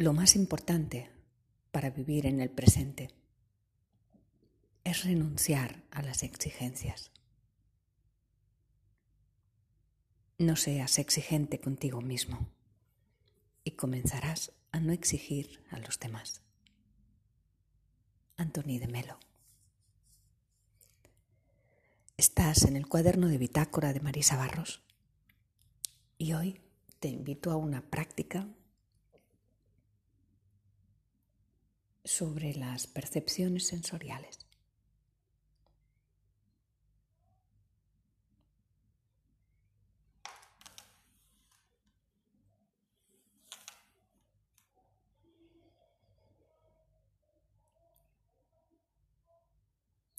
Lo más importante para vivir en el presente es renunciar a las exigencias. No seas exigente contigo mismo y comenzarás a no exigir a los demás. Anthony de Melo. Estás en el cuaderno de bitácora de Marisa Barros y hoy te invito a una práctica sobre las percepciones sensoriales.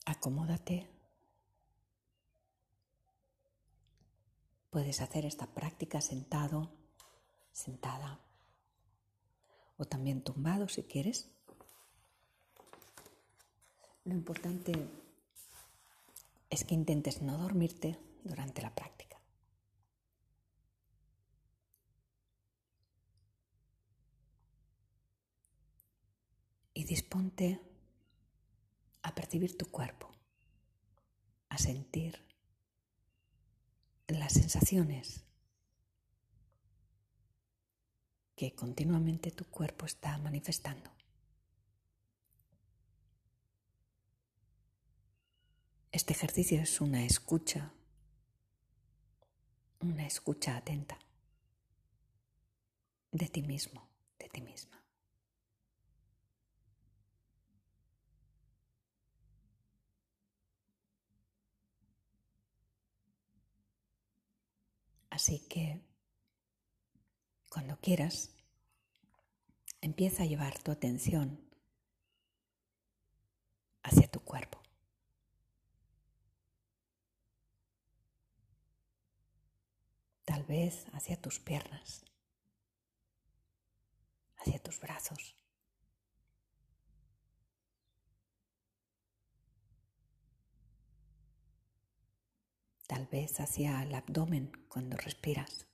Acomódate. Puedes hacer esta práctica sentado, sentada o también tumbado si quieres. Lo importante es que intentes no dormirte durante la práctica. Y disponte a percibir tu cuerpo, a sentir las sensaciones que continuamente tu cuerpo está manifestando. Este ejercicio es una escucha, una escucha atenta de ti mismo, de ti misma. Así que cuando quieras, empieza a llevar tu atención hacia tu cuerpo. Tal vez hacia tus piernas, hacia tus brazos. Tal vez hacia el abdomen cuando respiras.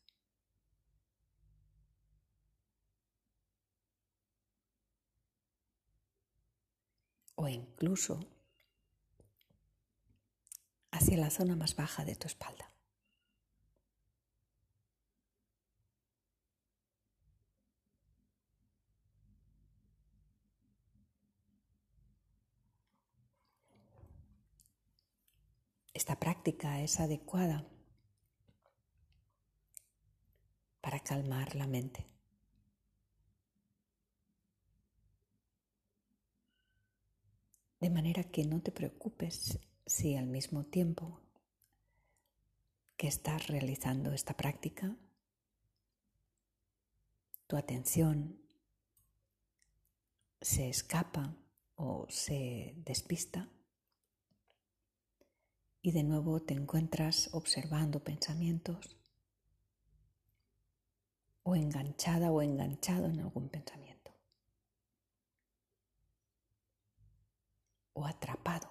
O incluso hacia la zona más baja de tu espalda. Esta práctica es adecuada para calmar la mente. De manera que no te preocupes si al mismo tiempo que estás realizando esta práctica, tu atención se escapa o se despista y de nuevo te encuentras observando pensamientos o enganchada o enganchado en algún pensamiento o atrapado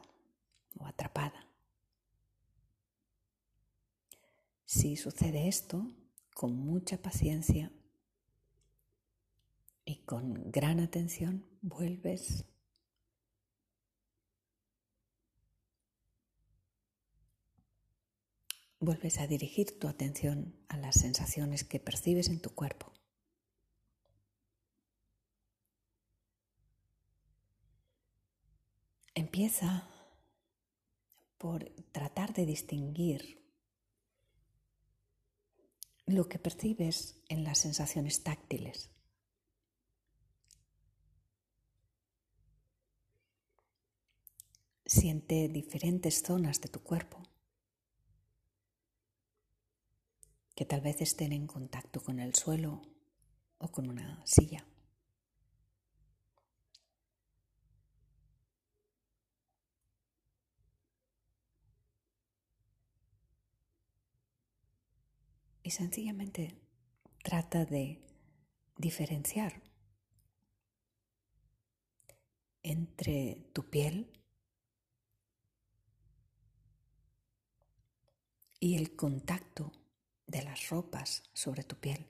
o atrapada. Si sucede esto, con mucha paciencia y con gran atención, vuelves vuelves a dirigir tu atención a las sensaciones que percibes en tu cuerpo. Empieza por tratar de distinguir lo que percibes en las sensaciones táctiles. Siente diferentes zonas de tu cuerpo. Que tal vez estén en contacto con el suelo o con una silla. Y sencillamente trata de diferenciar entre tu piel y el contacto de las ropas sobre tu piel.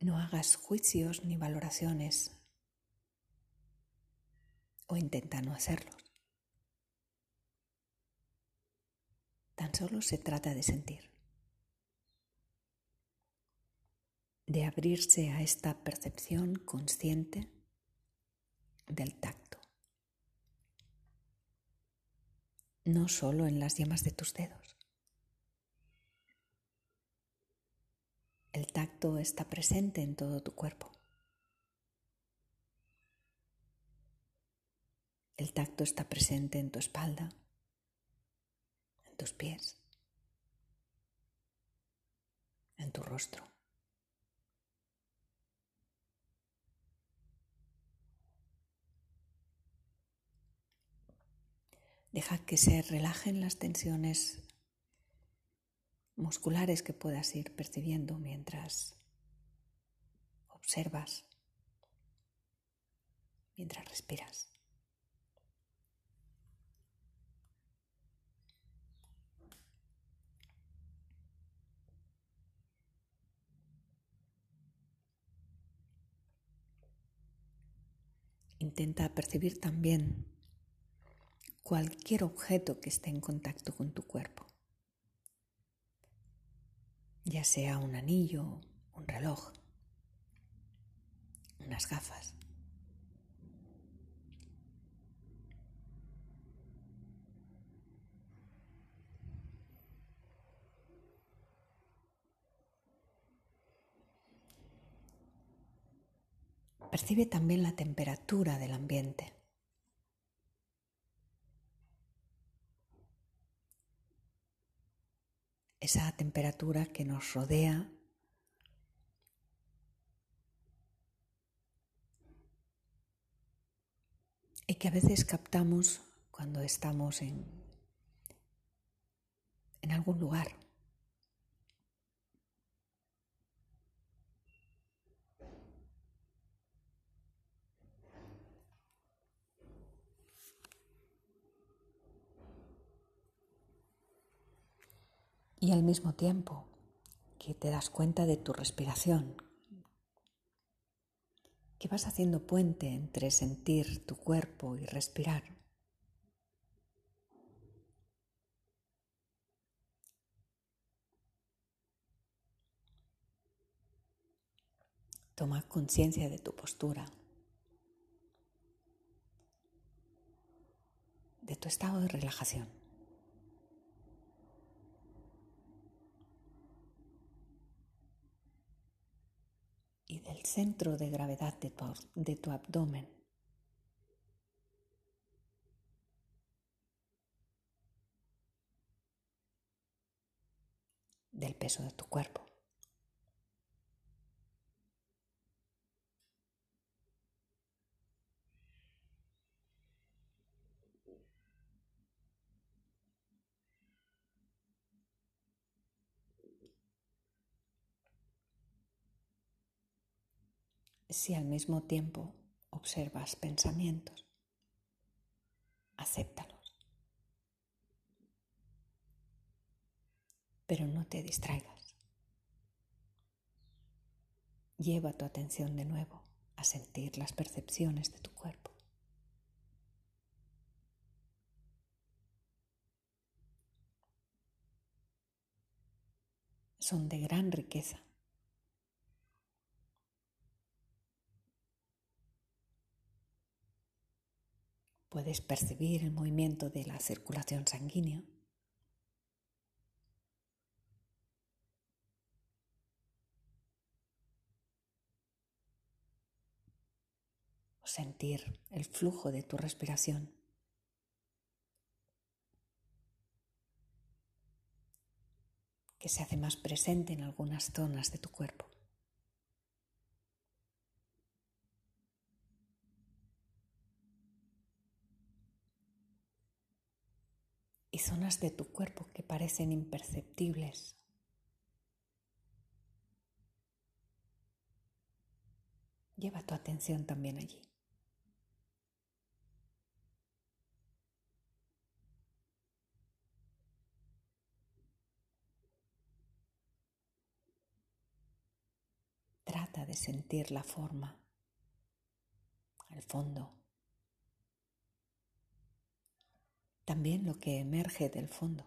No hagas juicios ni valoraciones o intenta no hacerlos. Tan solo se trata de sentir, de abrirse a esta percepción consciente del tacto, no solo en las yemas de tus dedos. El tacto está presente en todo tu cuerpo. El tacto está presente en tu espalda, en tus pies, en tu rostro. Deja que se relajen las tensiones musculares que puedas ir percibiendo mientras observas, mientras respiras. Intenta percibir también cualquier objeto que esté en contacto con tu cuerpo, ya sea un anillo, un reloj, unas gafas. Percibe también la temperatura del ambiente. Esa temperatura que nos rodea y que a veces captamos cuando estamos en, en algún lugar. Y al mismo tiempo que te das cuenta de tu respiración, que vas haciendo puente entre sentir tu cuerpo y respirar. Toma conciencia de tu postura, de tu estado de relajación. y del centro de gravedad de tu, abdomen. del peso de tu cuerpo. Si al mismo tiempo observas pensamientos, acéptalos. Pero no te distraigas. Lleva tu atención de nuevo a sentir las percepciones de tu cuerpo. Son de gran riqueza Puedes percibir el movimiento de la circulación sanguínea. O sentir el flujo de tu respiración. que se hace más presente en algunas zonas de tu cuerpo. Y zonas de tu cuerpo que parecen imperceptibles. Lleva tu atención también allí. trata de sentir la forma, el fondo, también lo que emerge del fondo.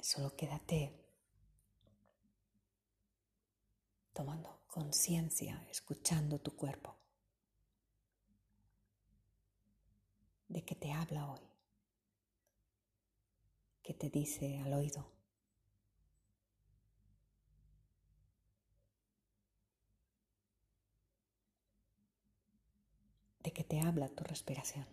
Solo quédate tomando conciencia, escuchando tu cuerpo, de que te habla hoy, que te dice al oído. De que te habla tu respiración.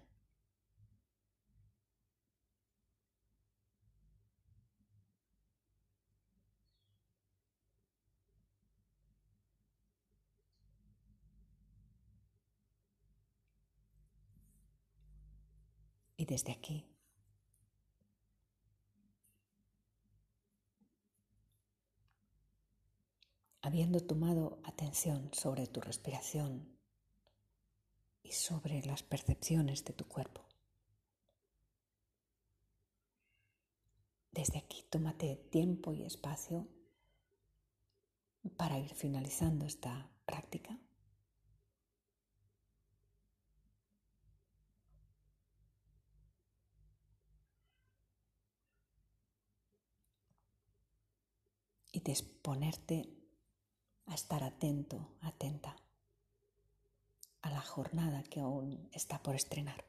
Y desde aquí, habiendo tomado atención sobre tu respiración y sobre las percepciones de tu cuerpo, desde aquí tómate tiempo y espacio para ir finalizando esta práctica. y disponerte a estar atento, atenta a la jornada que aún está por estrenar.